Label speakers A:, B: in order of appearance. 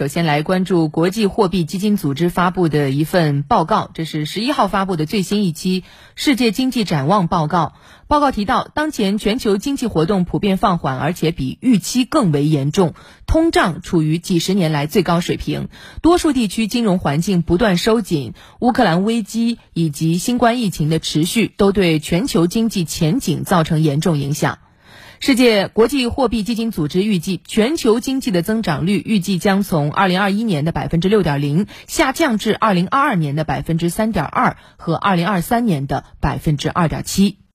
A: 首先来关注国际货币基金组织发布的一份报告，这是十一号发布的最新一期世界经济展望报告。报告提到，当前全球经济活动普遍放缓，而且比预期更为严重，通胀处于几十年来最高水平，多数地区金融环境不断收紧，乌克兰危机以及新冠疫情的持续都对全球经济前景造成严重影响。世界国际货币基金组织预计，全球经济的增长率预计将从2021年的6.0%下降至2022年的3.2%和2023年的2.7%